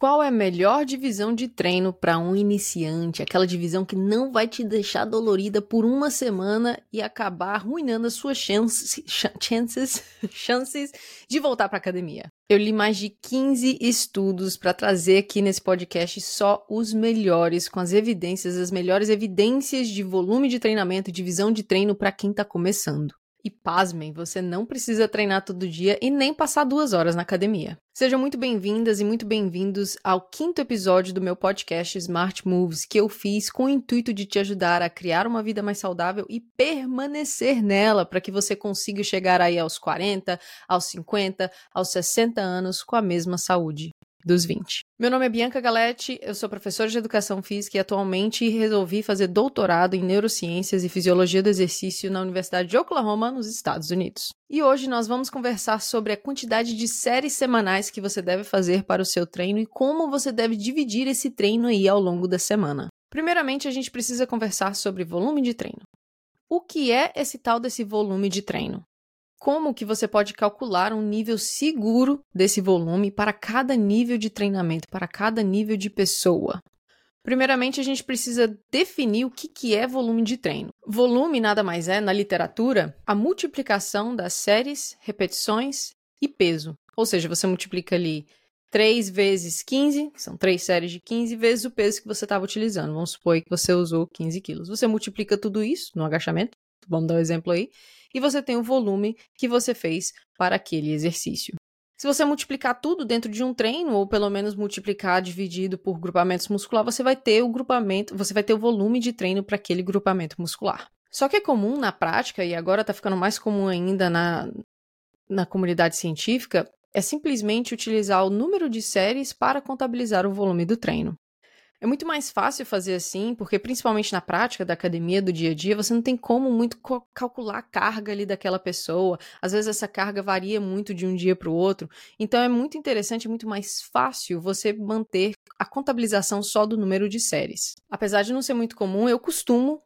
Qual é a melhor divisão de treino para um iniciante? Aquela divisão que não vai te deixar dolorida por uma semana e acabar arruinando as suas chances, chances, chances de voltar para academia. Eu li mais de 15 estudos para trazer aqui nesse podcast só os melhores, com as evidências, as melhores evidências de volume de treinamento e divisão de treino para quem está começando. E pasmem, você não precisa treinar todo dia e nem passar duas horas na academia. Sejam muito bem-vindas e muito bem-vindos ao quinto episódio do meu podcast Smart Moves, que eu fiz com o intuito de te ajudar a criar uma vida mais saudável e permanecer nela para que você consiga chegar aí aos 40, aos 50, aos 60 anos com a mesma saúde dos 20. Meu nome é Bianca Galetti, eu sou professora de educação física e atualmente resolvi fazer doutorado em neurociências e fisiologia do exercício na Universidade de Oklahoma, nos Estados Unidos. E hoje nós vamos conversar sobre a quantidade de séries semanais que você deve fazer para o seu treino e como você deve dividir esse treino aí ao longo da semana. Primeiramente, a gente precisa conversar sobre volume de treino. O que é esse tal desse volume de treino? Como que você pode calcular um nível seguro desse volume para cada nível de treinamento, para cada nível de pessoa. Primeiramente, a gente precisa definir o que, que é volume de treino. Volume nada mais é, na literatura, a multiplicação das séries, repetições e peso. Ou seja, você multiplica ali 3 vezes 15, são 3 séries de 15, vezes o peso que você estava utilizando. Vamos supor que você usou 15 quilos. Você multiplica tudo isso no agachamento, vamos dar um exemplo aí, e você tem o volume que você fez para aquele exercício. Se você multiplicar tudo dentro de um treino, ou pelo menos multiplicar dividido por grupamentos muscular, você vai ter o grupamento, você vai ter o volume de treino para aquele grupamento muscular. Só que é comum na prática, e agora está ficando mais comum ainda na, na comunidade científica, é simplesmente utilizar o número de séries para contabilizar o volume do treino. É muito mais fácil fazer assim, porque principalmente na prática da academia, do dia a dia, você não tem como muito calcular a carga ali daquela pessoa. Às vezes essa carga varia muito de um dia para o outro. Então é muito interessante, é muito mais fácil você manter a contabilização só do número de séries. Apesar de não ser muito comum, eu costumo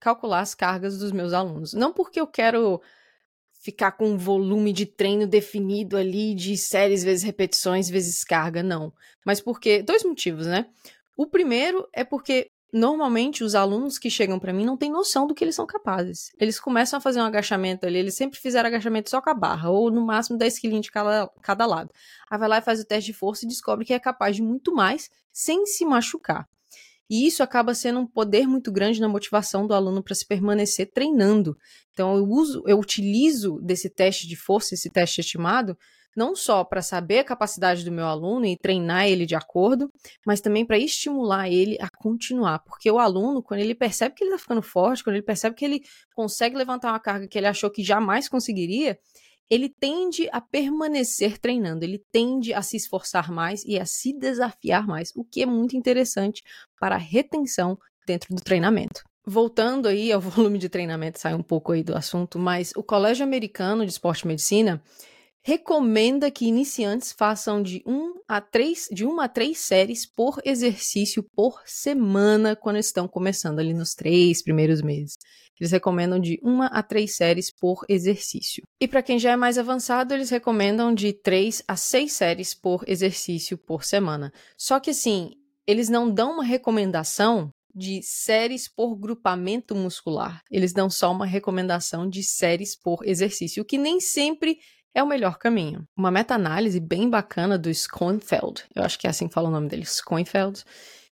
calcular as cargas dos meus alunos. Não porque eu quero ficar com um volume de treino definido ali de séries vezes repetições vezes carga, não. Mas porque dois motivos, né? O primeiro é porque normalmente os alunos que chegam para mim não têm noção do que eles são capazes. Eles começam a fazer um agachamento ali, eles sempre fizeram agachamento só com a barra, ou no máximo 10 quilinhos de cada, cada lado. Aí vai lá e faz o teste de força e descobre que é capaz de muito mais sem se machucar. E isso acaba sendo um poder muito grande na motivação do aluno para se permanecer treinando. Então eu uso, eu utilizo desse teste de força, esse teste estimado, não só para saber a capacidade do meu aluno e treinar ele de acordo, mas também para estimular ele a continuar. Porque o aluno, quando ele percebe que ele está ficando forte, quando ele percebe que ele consegue levantar uma carga que ele achou que jamais conseguiria, ele tende a permanecer treinando, ele tende a se esforçar mais e a se desafiar mais, o que é muito interessante para a retenção dentro do treinamento. Voltando aí ao volume de treinamento, sai um pouco aí do assunto, mas o Colégio Americano de Esporte e Medicina recomenda que iniciantes façam de, um a três, de uma a três séries por exercício por semana quando estão começando ali nos três primeiros meses. Eles recomendam de uma a três séries por exercício. E para quem já é mais avançado, eles recomendam de três a seis séries por exercício por semana. Só que assim, eles não dão uma recomendação de séries por grupamento muscular. Eles dão só uma recomendação de séries por exercício, o que nem sempre é o melhor caminho. Uma meta-análise bem bacana do Schoenfeld, eu acho que é assim que fala o nome dele, Schoenfeld,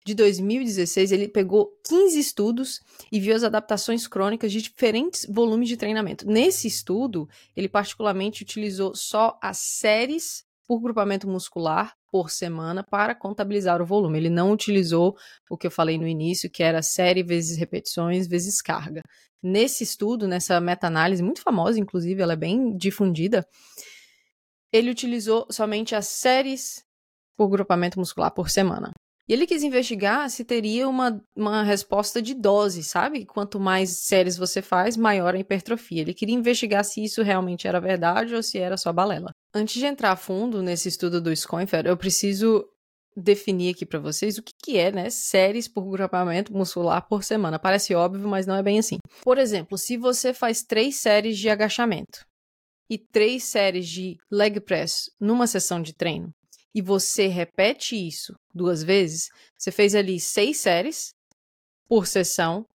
de 2016, ele pegou 15 estudos e viu as adaptações crônicas de diferentes volumes de treinamento. Nesse estudo, ele particularmente utilizou só as séries por grupamento muscular por semana para contabilizar o volume. Ele não utilizou o que eu falei no início, que era série vezes repetições vezes carga. Nesse estudo, nessa meta-análise, muito famosa, inclusive, ela é bem difundida, ele utilizou somente as séries por grupamento muscular por semana. E ele quis investigar se teria uma, uma resposta de dose, sabe? Quanto mais séries você faz, maior a hipertrofia. Ele queria investigar se isso realmente era verdade ou se era só balela. Antes de entrar a fundo nesse estudo do Schoenfeld, eu preciso definir aqui para vocês o que, que é, né, séries por grupamento muscular por semana. Parece óbvio, mas não é bem assim. Por exemplo, se você faz três séries de agachamento e três séries de leg press numa sessão de treino, e você repete isso duas vezes, você fez ali seis séries por sessão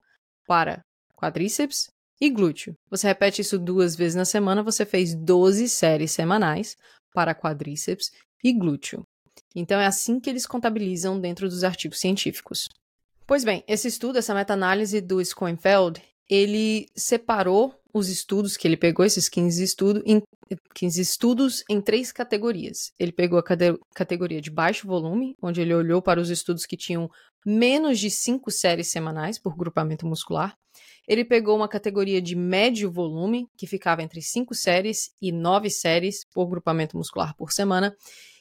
para quadríceps e glúteo. Você repete isso duas vezes na semana, você fez 12 séries semanais para quadríceps e glúteo. Então é assim que eles contabilizam dentro dos artigos científicos. Pois bem, esse estudo, essa meta-análise do Schoenfeld, ele separou os estudos que ele pegou, esses 15, estudo, em, 15 estudos, em três categorias. Ele pegou a categoria de baixo volume, onde ele olhou para os estudos que tinham menos de cinco séries semanais por grupamento muscular. Ele pegou uma categoria de médio volume, que ficava entre cinco séries e nove séries por grupamento muscular por semana.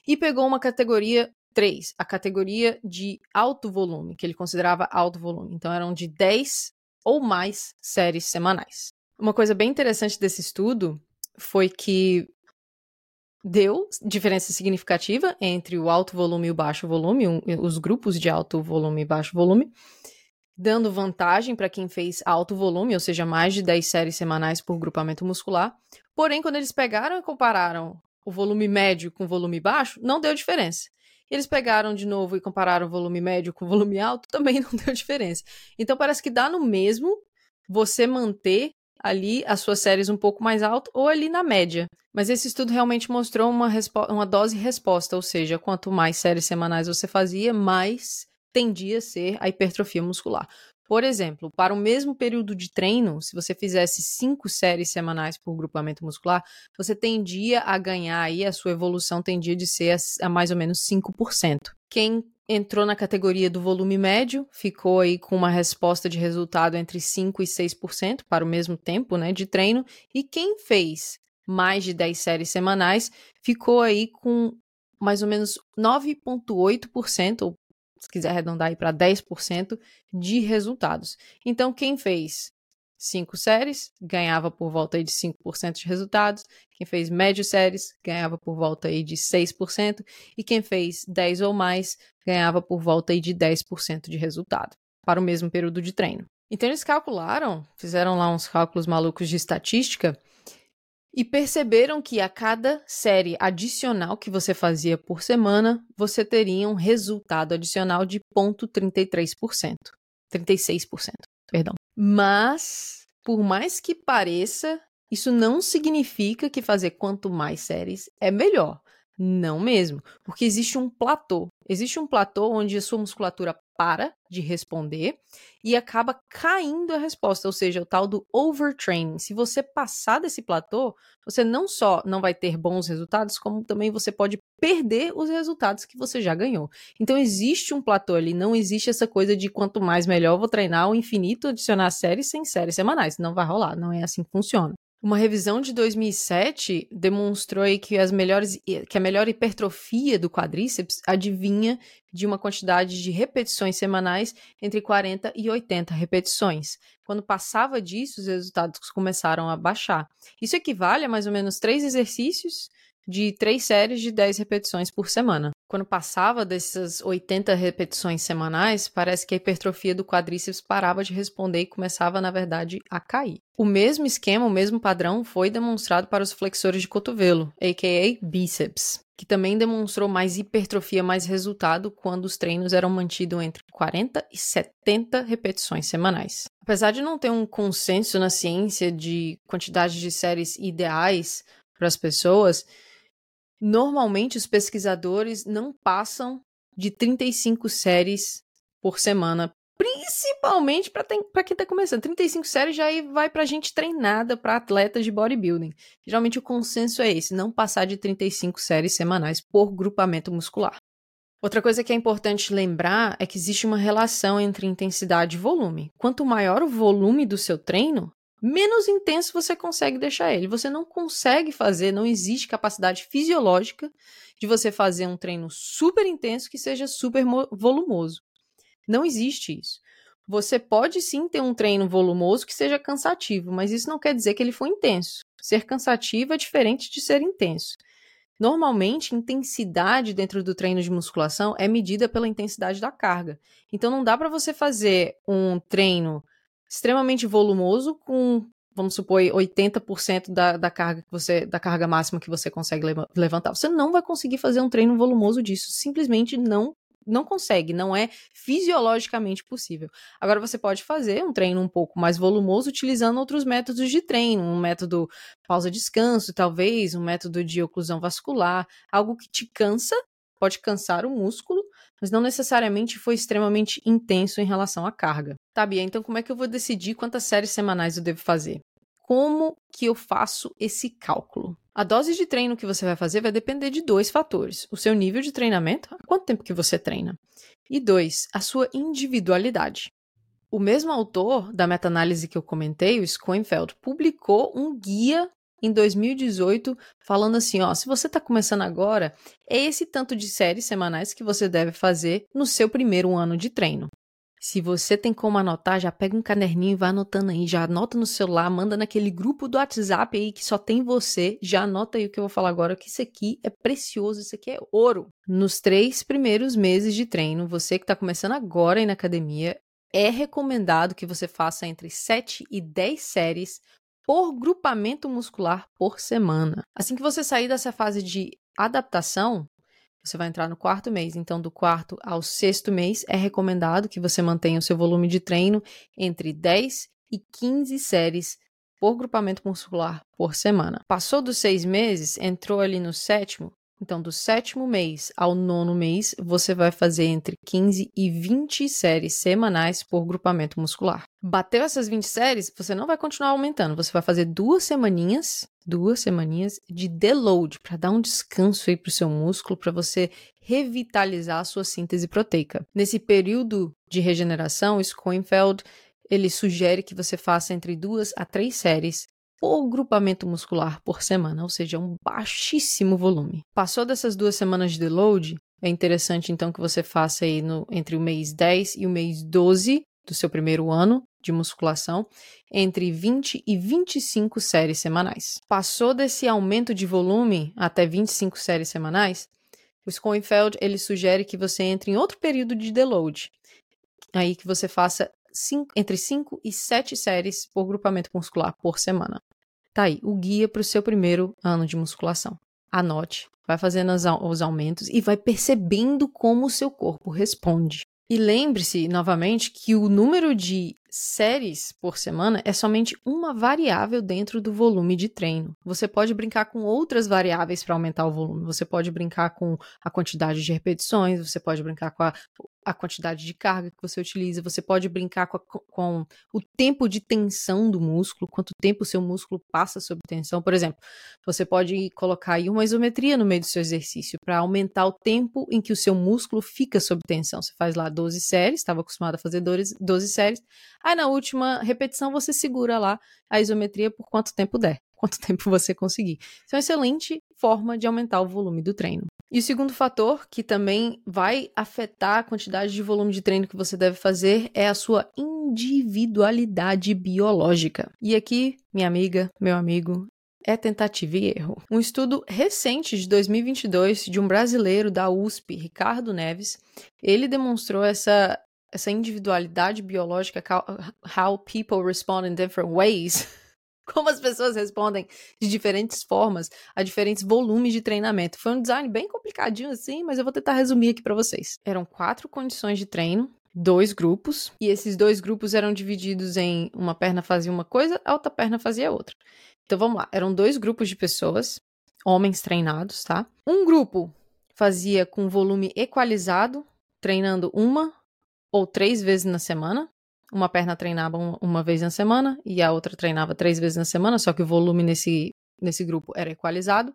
E pegou uma categoria 3, a categoria de alto volume, que ele considerava alto volume. Então eram de 10 ou mais séries semanais. Uma coisa bem interessante desse estudo foi que deu diferença significativa entre o alto volume e o baixo volume, um, os grupos de alto volume e baixo volume, dando vantagem para quem fez alto volume, ou seja, mais de 10 séries semanais por grupamento muscular. Porém, quando eles pegaram e compararam o volume médio com o volume baixo, não deu diferença. Eles pegaram de novo e compararam o volume médio com o volume alto, também não deu diferença. Então parece que dá no mesmo você manter ali as suas séries um pouco mais alto ou ali na média. Mas esse estudo realmente mostrou uma, uma dose resposta, ou seja, quanto mais séries semanais você fazia, mais tendia a ser a hipertrofia muscular. Por exemplo, para o mesmo período de treino, se você fizesse cinco séries semanais por grupamento muscular, você tendia a ganhar aí, a sua evolução tendia de ser a, a mais ou menos 5%. Quem entrou na categoria do volume médio, ficou aí com uma resposta de resultado entre 5% e 6% para o mesmo tempo né, de treino, e quem fez mais de 10 séries semanais ficou aí com mais ou menos 9,8%, ou se quiser arredondar aí para 10% de resultados. Então, quem fez cinco séries, ganhava por volta aí de 5% de resultados. Quem fez médio séries, ganhava por volta aí de 6%. E quem fez 10 ou mais, ganhava por volta aí de 10% de resultado, para o mesmo período de treino. Então eles calcularam, fizeram lá uns cálculos malucos de estatística e perceberam que a cada série adicional que você fazia por semana, você teria um resultado adicional de 0,33%. 36%, perdão. Mas, por mais que pareça, isso não significa que fazer quanto mais séries é melhor. Não mesmo, porque existe um platô. Existe um platô onde a sua musculatura para de responder e acaba caindo a resposta, ou seja, o tal do overtraining. Se você passar desse platô, você não só não vai ter bons resultados, como também você pode perder os resultados que você já ganhou. Então existe um platô ali, não existe essa coisa de quanto mais melhor vou treinar ao infinito, adicionar séries sem séries semanais. Não vai rolar, não é assim que funciona. Uma revisão de 2007 demonstrou que, as melhores, que a melhor hipertrofia do quadríceps adivinha de uma quantidade de repetições semanais entre 40 e 80 repetições. Quando passava disso, os resultados começaram a baixar. Isso equivale a mais ou menos três exercícios de três séries de 10 repetições por semana. Quando passava dessas 80 repetições semanais, parece que a hipertrofia do quadríceps parava de responder e começava, na verdade, a cair. O mesmo esquema, o mesmo padrão foi demonstrado para os flexores de cotovelo, aka bíceps, que também demonstrou mais hipertrofia, mais resultado quando os treinos eram mantidos entre 40 e 70 repetições semanais. Apesar de não ter um consenso na ciência de quantidade de séries ideais para as pessoas, Normalmente, os pesquisadores não passam de 35 séries por semana, principalmente para quem está começando. 35 séries já vai para gente treinada, para atletas de bodybuilding. Geralmente o consenso é esse, não passar de 35 séries semanais por grupamento muscular. Outra coisa que é importante lembrar é que existe uma relação entre intensidade e volume. Quanto maior o volume do seu treino, menos intenso você consegue deixar ele. Você não consegue fazer, não existe capacidade fisiológica de você fazer um treino super intenso que seja super volumoso. Não existe isso. Você pode sim ter um treino volumoso que seja cansativo, mas isso não quer dizer que ele foi intenso. Ser cansativo é diferente de ser intenso. Normalmente, intensidade dentro do treino de musculação é medida pela intensidade da carga. Então, não dá para você fazer um treino extremamente volumoso com vamos supor, 80% da, da carga que você, da carga máxima que você consegue levantar. Você não vai conseguir fazer um treino volumoso disso. Simplesmente não não consegue, não é fisiologicamente possível. Agora você pode fazer um treino um pouco mais volumoso utilizando outros métodos de treino, um método pausa-descanso, talvez, um método de oclusão vascular, algo que te cansa, pode cansar o músculo, mas não necessariamente foi extremamente intenso em relação à carga. Tá, Bia, então como é que eu vou decidir quantas séries semanais eu devo fazer? Como que eu faço esse cálculo? A dose de treino que você vai fazer vai depender de dois fatores: o seu nível de treinamento, há quanto tempo que você treina, e dois, a sua individualidade. O mesmo autor da meta-análise que eu comentei, o Schoenfeld, publicou um guia em 2018 falando assim, ó, se você está começando agora, é esse tanto de séries semanais que você deve fazer no seu primeiro ano de treino. Se você tem como anotar, já pega um caderninho e vai anotando aí, já anota no celular, manda naquele grupo do WhatsApp aí que só tem você, já anota aí o que eu vou falar agora, que isso aqui é precioso, isso aqui é ouro. Nos três primeiros meses de treino, você que está começando agora aí na academia, é recomendado que você faça entre 7 e 10 séries por grupamento muscular por semana. Assim que você sair dessa fase de adaptação, você vai entrar no quarto mês. Então, do quarto ao sexto mês, é recomendado que você mantenha o seu volume de treino entre 10 e 15 séries por grupamento muscular por semana. Passou dos seis meses, entrou ali no sétimo. Então, do sétimo mês ao nono mês, você vai fazer entre 15 e 20 séries semanais por grupamento muscular. Bateu essas 20 séries, você não vai continuar aumentando. Você vai fazer duas semaninhas duas semaninhas de deload para dar um descanso aí para o seu músculo, para você revitalizar a sua síntese proteica. Nesse período de regeneração, Schoenfeld ele sugere que você faça entre duas a três séries por grupamento muscular por semana, ou seja, um baixíssimo volume. Passou dessas duas semanas de deload, é interessante então que você faça aí no, entre o mês 10 e o mês 12 do seu primeiro ano de musculação entre 20 e 25 séries semanais. Passou desse aumento de volume até 25 séries semanais, o Schoenfeld ele sugere que você entre em outro período de deload, aí que você faça cinco, entre 5 e 7 séries por grupamento muscular por semana. Tá aí, o guia para o seu primeiro ano de musculação. Anote, vai fazendo os aumentos e vai percebendo como o seu corpo responde. E lembre-se, novamente, que o número de séries por semana é somente uma variável dentro do volume de treino. Você pode brincar com outras variáveis para aumentar o volume. Você pode brincar com a quantidade de repetições, você pode brincar com a, a quantidade de carga que você utiliza, você pode brincar com, a, com, o tempo de tensão do músculo, quanto tempo o seu músculo passa sob tensão. Por exemplo, você pode colocar aí uma isometria no meio do seu exercício para aumentar o tempo em que o seu músculo fica sob tensão. Você faz lá 12 séries, estava acostumado a fazer 12, 12 séries, Aí na última repetição você segura lá a isometria por quanto tempo der, quanto tempo você conseguir. Isso é uma excelente forma de aumentar o volume do treino. E o segundo fator que também vai afetar a quantidade de volume de treino que você deve fazer é a sua individualidade biológica. E aqui, minha amiga, meu amigo, é tentativa e erro. Um estudo recente de 2022 de um brasileiro da USP, Ricardo Neves, ele demonstrou essa essa individualidade biológica, how people respond in different ways, como as pessoas respondem de diferentes formas a diferentes volumes de treinamento. Foi um design bem complicadinho assim, mas eu vou tentar resumir aqui para vocês. Eram quatro condições de treino, dois grupos, e esses dois grupos eram divididos em uma perna fazia uma coisa, a outra perna fazia outra. Então vamos lá, eram dois grupos de pessoas, homens treinados, tá? Um grupo fazia com volume equalizado, treinando uma ou três vezes na semana. Uma perna treinava uma vez na semana e a outra treinava três vezes na semana, só que o volume nesse, nesse grupo era equalizado.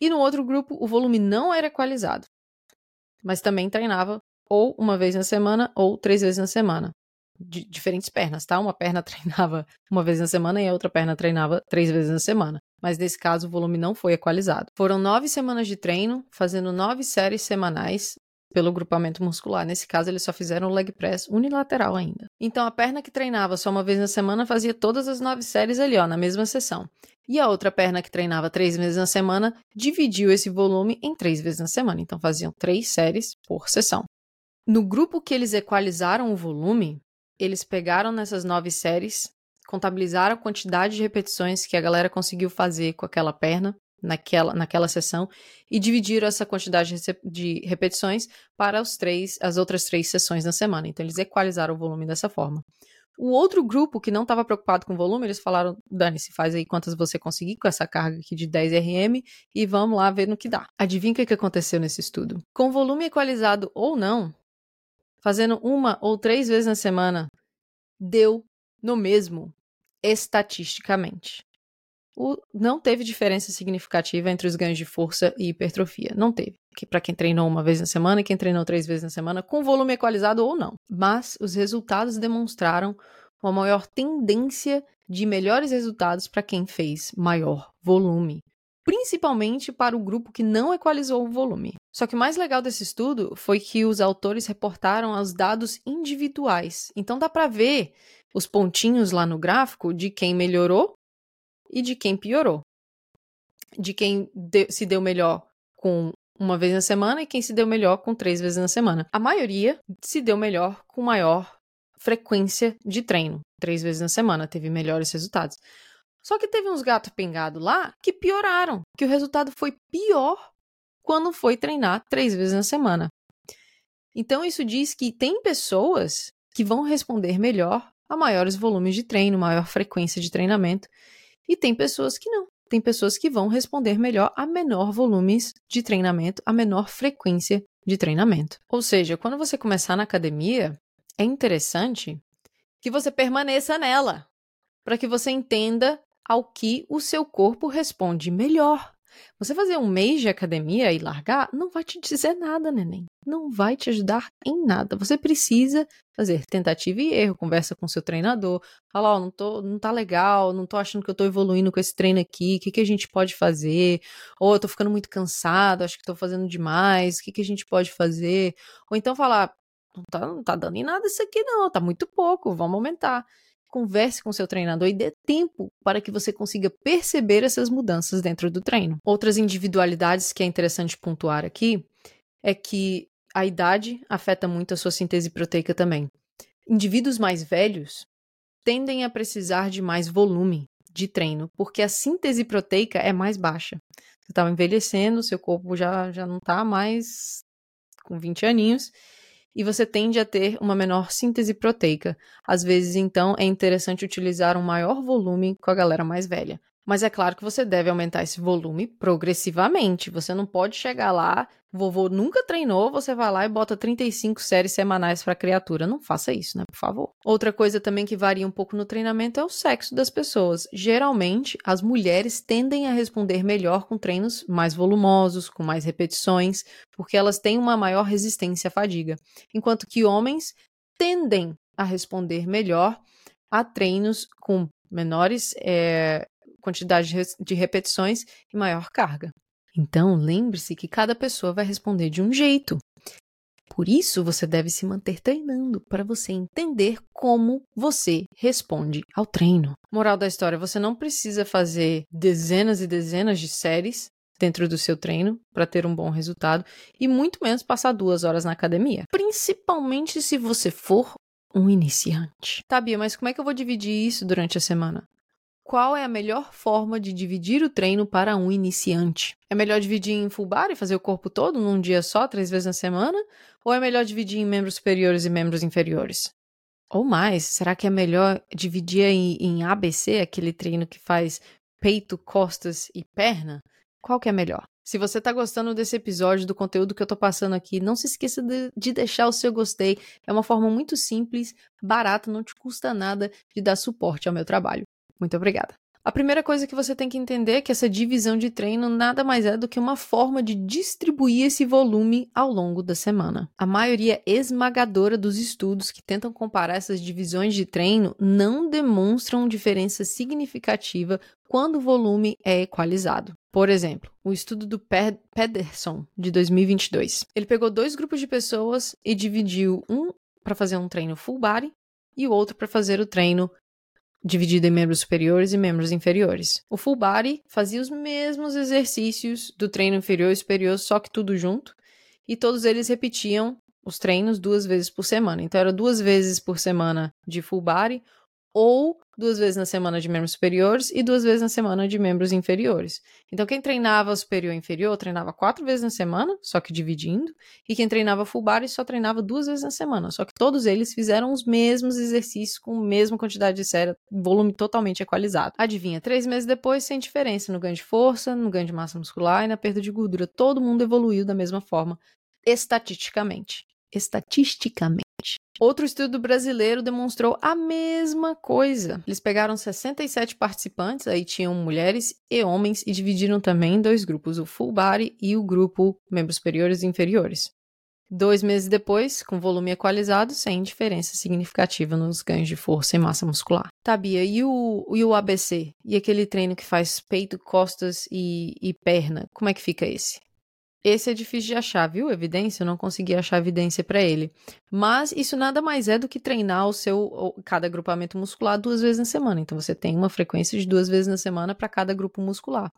E no outro grupo, o volume não era equalizado, mas também treinava ou uma vez na semana ou três vezes na semana. Diferentes pernas, tá? Uma perna treinava uma vez na semana e a outra perna treinava três vezes na semana. Mas nesse caso, o volume não foi equalizado. Foram nove semanas de treino, fazendo nove séries semanais pelo grupamento muscular. Nesse caso, eles só fizeram o leg press unilateral ainda. Então, a perna que treinava só uma vez na semana fazia todas as nove séries ali, ó, na mesma sessão. E a outra perna que treinava três vezes na semana dividiu esse volume em três vezes na semana. Então, faziam três séries por sessão. No grupo que eles equalizaram o volume, eles pegaram nessas nove séries contabilizaram a quantidade de repetições que a galera conseguiu fazer com aquela perna naquela, naquela sessão e dividiram essa quantidade de repetições para os três, as outras três sessões na semana. Então, eles equalizaram o volume dessa forma. O outro grupo que não estava preocupado com o volume, eles falaram: Dani, se faz aí quantas você conseguir com essa carga aqui de 10 RM e vamos lá ver no que dá. Adivinha o que aconteceu nesse estudo? Com volume equalizado ou não, fazendo uma ou três vezes na semana, deu no mesmo, estatisticamente. O, não teve diferença significativa entre os ganhos de força e hipertrofia. Não teve. Que para quem treinou uma vez na semana e quem treinou três vezes na semana, com volume equalizado ou não. Mas os resultados demonstraram uma maior tendência de melhores resultados para quem fez maior volume, principalmente para o grupo que não equalizou o volume. Só que o mais legal desse estudo foi que os autores reportaram os dados individuais. Então dá para ver os pontinhos lá no gráfico de quem melhorou e de quem piorou. De quem se deu melhor com uma vez na semana e quem se deu melhor com três vezes na semana. A maioria se deu melhor com maior frequência de treino. Três vezes na semana teve melhores resultados. Só que teve uns gatos pingados lá que pioraram, que o resultado foi pior quando foi treinar três vezes na semana. Então, isso diz que tem pessoas que vão responder melhor a maiores volumes de treino, maior frequência de treinamento, e tem pessoas que não. Tem pessoas que vão responder melhor a menor volumes de treinamento, a menor frequência de treinamento. Ou seja, quando você começar na academia, é interessante que você permaneça nela, para que você entenda ao que o seu corpo responde melhor. Você fazer um mês de academia e largar não vai te dizer nada, neném. Não vai te ajudar em nada. Você precisa fazer tentativa e erro, conversa com seu treinador, fala, ó, oh, não, tô, não tá legal, não tô achando que eu tô evoluindo com esse treino aqui, o que, que a gente pode fazer? Ou eu tô ficando muito cansado, acho que tô fazendo demais, o que, que a gente pode fazer? Ou então falar, não tá, não tá dando em nada isso aqui não, tá muito pouco, vamos aumentar converse com seu treinador e dê tempo para que você consiga perceber essas mudanças dentro do treino. Outras individualidades que é interessante pontuar aqui é que a idade afeta muito a sua síntese proteica também. Indivíduos mais velhos tendem a precisar de mais volume de treino, porque a síntese proteica é mais baixa. Você está envelhecendo, seu corpo já, já não está mais com 20 aninhos, e você tende a ter uma menor síntese proteica. Às vezes, então, é interessante utilizar um maior volume com a galera mais velha. Mas é claro que você deve aumentar esse volume progressivamente. Você não pode chegar lá, vovô nunca treinou, você vai lá e bota 35 séries semanais para a criatura. Não faça isso, né, por favor. Outra coisa também que varia um pouco no treinamento é o sexo das pessoas. Geralmente, as mulheres tendem a responder melhor com treinos mais volumosos, com mais repetições, porque elas têm uma maior resistência à fadiga, enquanto que homens tendem a responder melhor a treinos com menores é, quantidade de repetições e maior carga. Então, lembre-se que cada pessoa vai responder de um jeito. Por isso, você deve se manter treinando para você entender como você responde ao treino. Moral da história: você não precisa fazer dezenas e dezenas de séries dentro do seu treino para ter um bom resultado e muito menos passar duas horas na academia. Principalmente se você for um iniciante. Tá, Bia, mas como é que eu vou dividir isso durante a semana? Qual é a melhor forma de dividir o treino para um iniciante? É melhor dividir em full bar e fazer o corpo todo num dia só, três vezes na semana? Ou é melhor dividir em membros superiores e membros inferiores? Ou mais, será que é melhor dividir em, em ABC, aquele treino que faz peito, costas e perna? Qual que é melhor? Se você está gostando desse episódio, do conteúdo que eu estou passando aqui, não se esqueça de, de, deixar o seu gostei. É uma forma muito simples, barata, não te custa nada de dar suporte ao meu trabalho. Muito obrigada. A primeira coisa que você tem que entender é que essa divisão de treino nada mais é do que uma forma de distribuir esse volume ao longo da semana. A maioria esmagadora dos estudos que tentam comparar essas divisões de treino não demonstram diferença significativa quando o volume é equalizado. Por exemplo, o estudo do Pederson de 2022. Ele pegou dois grupos de pessoas e dividiu um para fazer um treino full body e o outro para fazer o treino dividido em membros superiores e membros inferiores. O full body fazia os mesmos exercícios do treino inferior e superior, só que tudo junto, e todos eles repetiam os treinos duas vezes por semana. Então era duas vezes por semana de full body ou duas vezes na semana de membros superiores e duas vezes na semana de membros inferiores. Então, quem treinava superior e inferior treinava quatro vezes na semana, só que dividindo, e quem treinava full body só treinava duas vezes na semana, só que todos eles fizeram os mesmos exercícios com a mesma quantidade de série, volume totalmente equalizado. Adivinha, três meses depois, sem diferença no ganho de força, no ganho de massa muscular e na perda de gordura, todo mundo evoluiu da mesma forma, estatisticamente. Estatisticamente. Outro estudo brasileiro demonstrou a mesma coisa. Eles pegaram 67 participantes, aí tinham mulheres e homens, e dividiram também em dois grupos, o full body e o grupo membros superiores e inferiores. Dois meses depois, com volume equalizado, sem diferença significativa nos ganhos de força e massa muscular. Tá, Bia, e o, e o ABC? E aquele treino que faz peito, costas e, e perna? Como é que fica esse? Esse é difícil de achar, viu? Evidência, eu não consegui achar evidência para ele. Mas isso nada mais é do que treinar o seu cada agrupamento muscular duas vezes na semana. Então você tem uma frequência de duas vezes na semana para cada grupo muscular.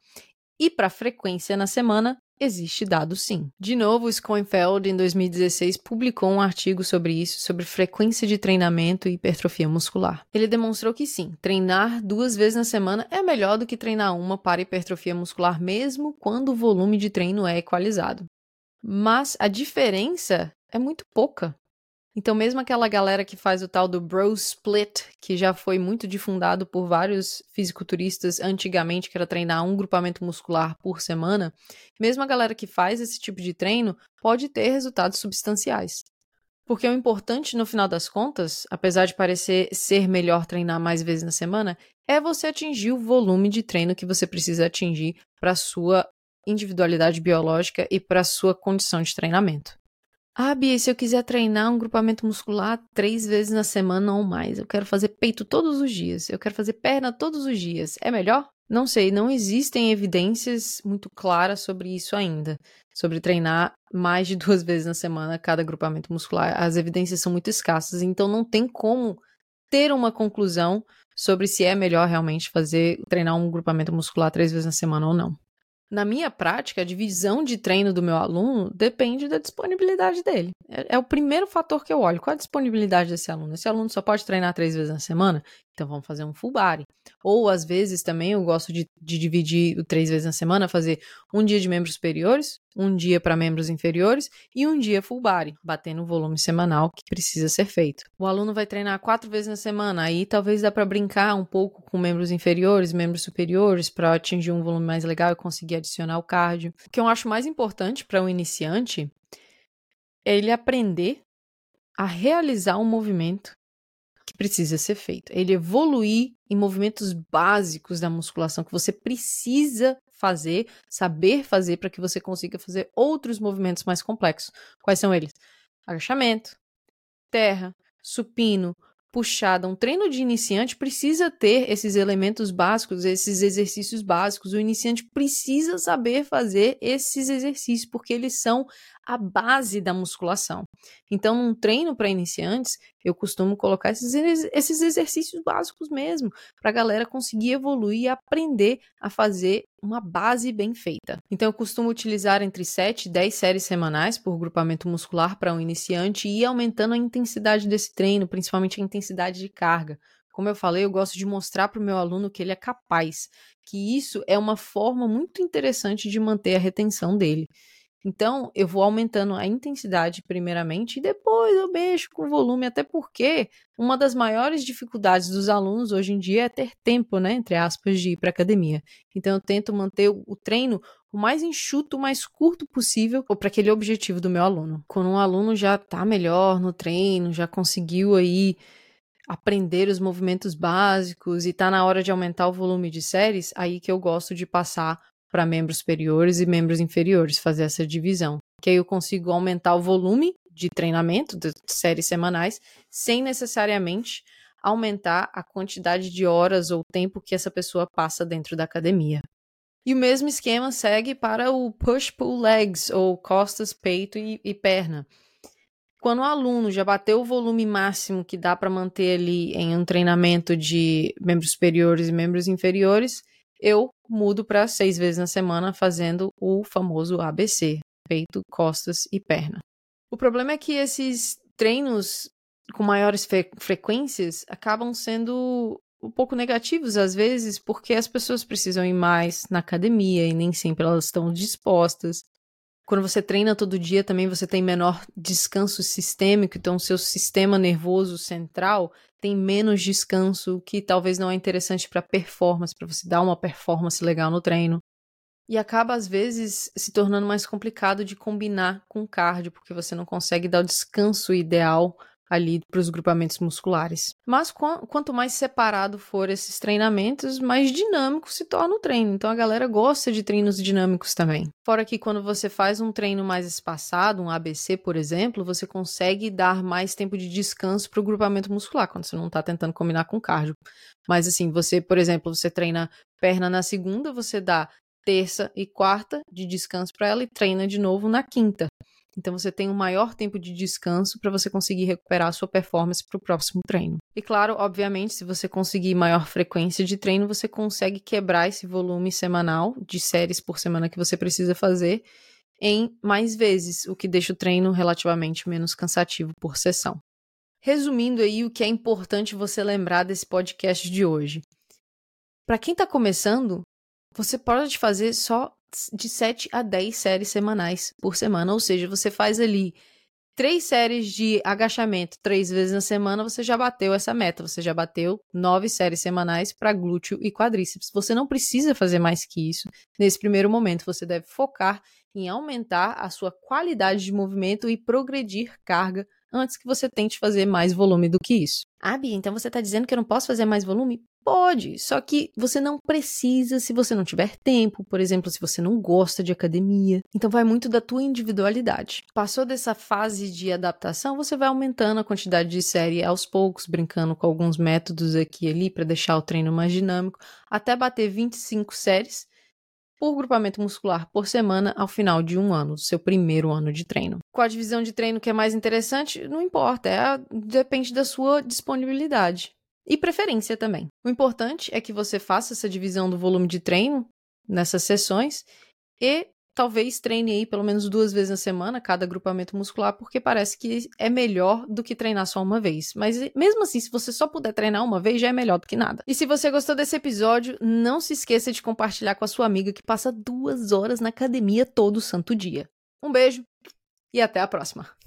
E para frequência na semana, existe dado sim. De novo, Schoenfeld, em 2016, publicou um artigo sobre isso, sobre frequência de treinamento e hipertrofia muscular. Ele demonstrou que sim, treinar duas vezes na semana é melhor do que treinar uma para hipertrofia muscular, mesmo quando o volume de treino é equalizado. Mas a diferença é muito pouca. Então, mesmo aquela galera que faz o tal do bro split, que já foi muito difundado por vários fisiculturistas antigamente, que era treinar um grupamento muscular por semana, mesmo a galera que faz esse tipo de treino pode ter resultados substanciais. Porque o importante, no final das contas, apesar de parecer ser melhor treinar mais vezes na semana, é você atingir o volume de treino que você precisa atingir para a sua individualidade biológica e para a sua condição de treinamento. Ah, Bia, se eu quiser treinar um grupamento muscular três vezes na semana ou mais, eu quero fazer peito todos os dias, eu quero fazer perna todos os dias, é melhor? Não sei, não existem evidências muito claras sobre isso ainda, sobre treinar mais de duas vezes na semana cada grupamento muscular. As evidências são muito escassas, então não tem como ter uma conclusão sobre se é melhor realmente fazer treinar um grupamento muscular três vezes na semana ou não. Na minha prática, a divisão de treino do meu aluno depende da disponibilidade dele. É, é, o primeiro fator que eu olho. Qual a disponibilidade desse aluno? Esse aluno só pode treinar três vezes na semana? Então vamos fazer um full body. Ou às vezes também eu gosto de, de dividir três vezes na semana, fazer um dia de membros superiores, um dia para membros inferiores e um dia full body, batendo o volume semanal que precisa ser feito. O aluno vai treinar quatro vezes na semana, aí talvez dá para brincar um pouco com membros inferiores, membros superiores, para atingir um volume mais legal e conseguir adicionar o cardio. O que eu acho mais importante para um iniciante é ele aprender a realizar um movimento que precisa ser feito. Ele evoluir em movimentos básicos da musculação que você precisa fazer, saber fazer para que você consiga fazer outros movimentos mais complexos. Quais são eles? Agachamento, terra, supino, puxada. Um treino de iniciante precisa ter esses elementos básicos, esses exercícios básicos. O iniciante precisa saber fazer esses exercícios, porque eles são a base da musculação. Então, num treino para iniciantes, eu costumo colocar esses, esses exercícios básicos mesmo, para a galera conseguir evoluir e aprender a fazer uma base bem feita. Então, eu costumo utilizar entre 7 e 10 séries semanais por grupamento muscular para um iniciante e ir aumentando a intensidade desse treino, principalmente a intensidade de carga. Como eu falei, eu gosto de mostrar para o meu aluno que ele é capaz, que isso é uma forma muito interessante de manter a retenção dele. Então, eu vou aumentando a intensidade primeiramente e depois eu mexo com o volume, até porque uma das maiores dificuldades dos alunos hoje em dia é ter tempo, né, entre aspas, de ir para academia. Então, eu tento manter o treino o mais enxuto, o mais curto possível para aquele objetivo do meu aluno. Quando um aluno já está melhor no treino, já conseguiu aí aprender os movimentos básicos e está na hora de aumentar o volume de séries, aí que eu gosto de passar para membros superiores e membros inferiores, fazer essa divisão. Que aí eu consigo aumentar o volume de treinamento de séries semanais sem necessariamente aumentar a quantidade de horas ou tempo que essa pessoa passa dentro da academia. E o mesmo esquema segue para o push-pull legs, ou costas, peito e, e perna. Quando o aluno já bateu o volume máximo que dá para manter ali em um treinamento de membros superiores e membros inferiores, eu mudo para seis vezes na semana fazendo o famoso ABC, peito, costas e perna. O problema é que esses treinos com maiores fre frequências acabam sendo um pouco negativos às vezes, porque as pessoas precisam ir mais na academia e nem sempre elas estão dispostas. Quando você treina todo dia, também você tem menor descanso sistêmico, então seu sistema nervoso central tem menos descanso, que talvez não é interessante para performance, para você dar uma performance legal no treino. E acaba, às vezes, se tornando mais complicado de combinar com cardio, porque você não consegue dar o descanso ideal ali para os grupamentos musculares. Mas qu quanto mais separado for esses treinamentos, mais dinâmico se torna o treino. Então a galera gosta de treinos dinâmicos também. Fora que quando você faz um treino mais espaçado, um ABC, por exemplo, você consegue dar mais tempo de descanso para o grupamento muscular, quando você não está tentando combinar com cardio. Mas assim, você, por exemplo, você treina perna na segunda, você dá terça e quarta de descanso para ela e treina de novo na quinta. Então você tem um maior tempo de descanso para você conseguir recuperar a sua performance para o próximo treino. E claro, obviamente, se você conseguir maior frequência de treino, você consegue quebrar esse volume semanal de séries por semana que você precisa fazer em mais vezes, o que deixa o treino relativamente menos cansativo por sessão. Resumindo aí o que é importante você lembrar desse podcast de hoje. Para quem está começando, você pode fazer só de 7 a 10 séries semanais por semana, ou seja, você faz ali três séries de agachamento três vezes na semana, você já bateu essa meta, você já bateu nove séries semanais para glúteo e quadríceps. Você não precisa fazer mais que isso. Nesse primeiro momento, você deve focar em aumentar a sua qualidade de movimento e progredir carga antes que você tente fazer mais volume do que isso. Ah, Bia, então você está dizendo que eu não posso fazer mais volume? Pode, só que você não precisa se você não tiver tempo, por exemplo, se você não gosta de academia. Então vai muito da tua individualidade. Passou dessa fase de adaptação, você vai aumentando a quantidade de série aos poucos, brincando com alguns métodos aqui e ali para deixar o treino mais dinâmico, até bater 25 séries por grupamento muscular por semana ao final de um ano, do seu primeiro ano de treino. Qual a divisão de treino que é mais interessante? Não importa, é a, depende da sua disponibilidade e preferência também. O importante é que você faça essa divisão do volume de treino nessas sessões e talvez treine aí pelo menos duas vezes na semana cada agrupamento muscular, porque parece que é melhor do que treinar só uma vez. Mas mesmo assim, se você só puder treinar uma vez, já é melhor do que nada. E se você gostou desse episódio, não se esqueça de compartilhar com a sua amiga que passa duas horas na academia todo santo dia. Um beijo e até a próxima!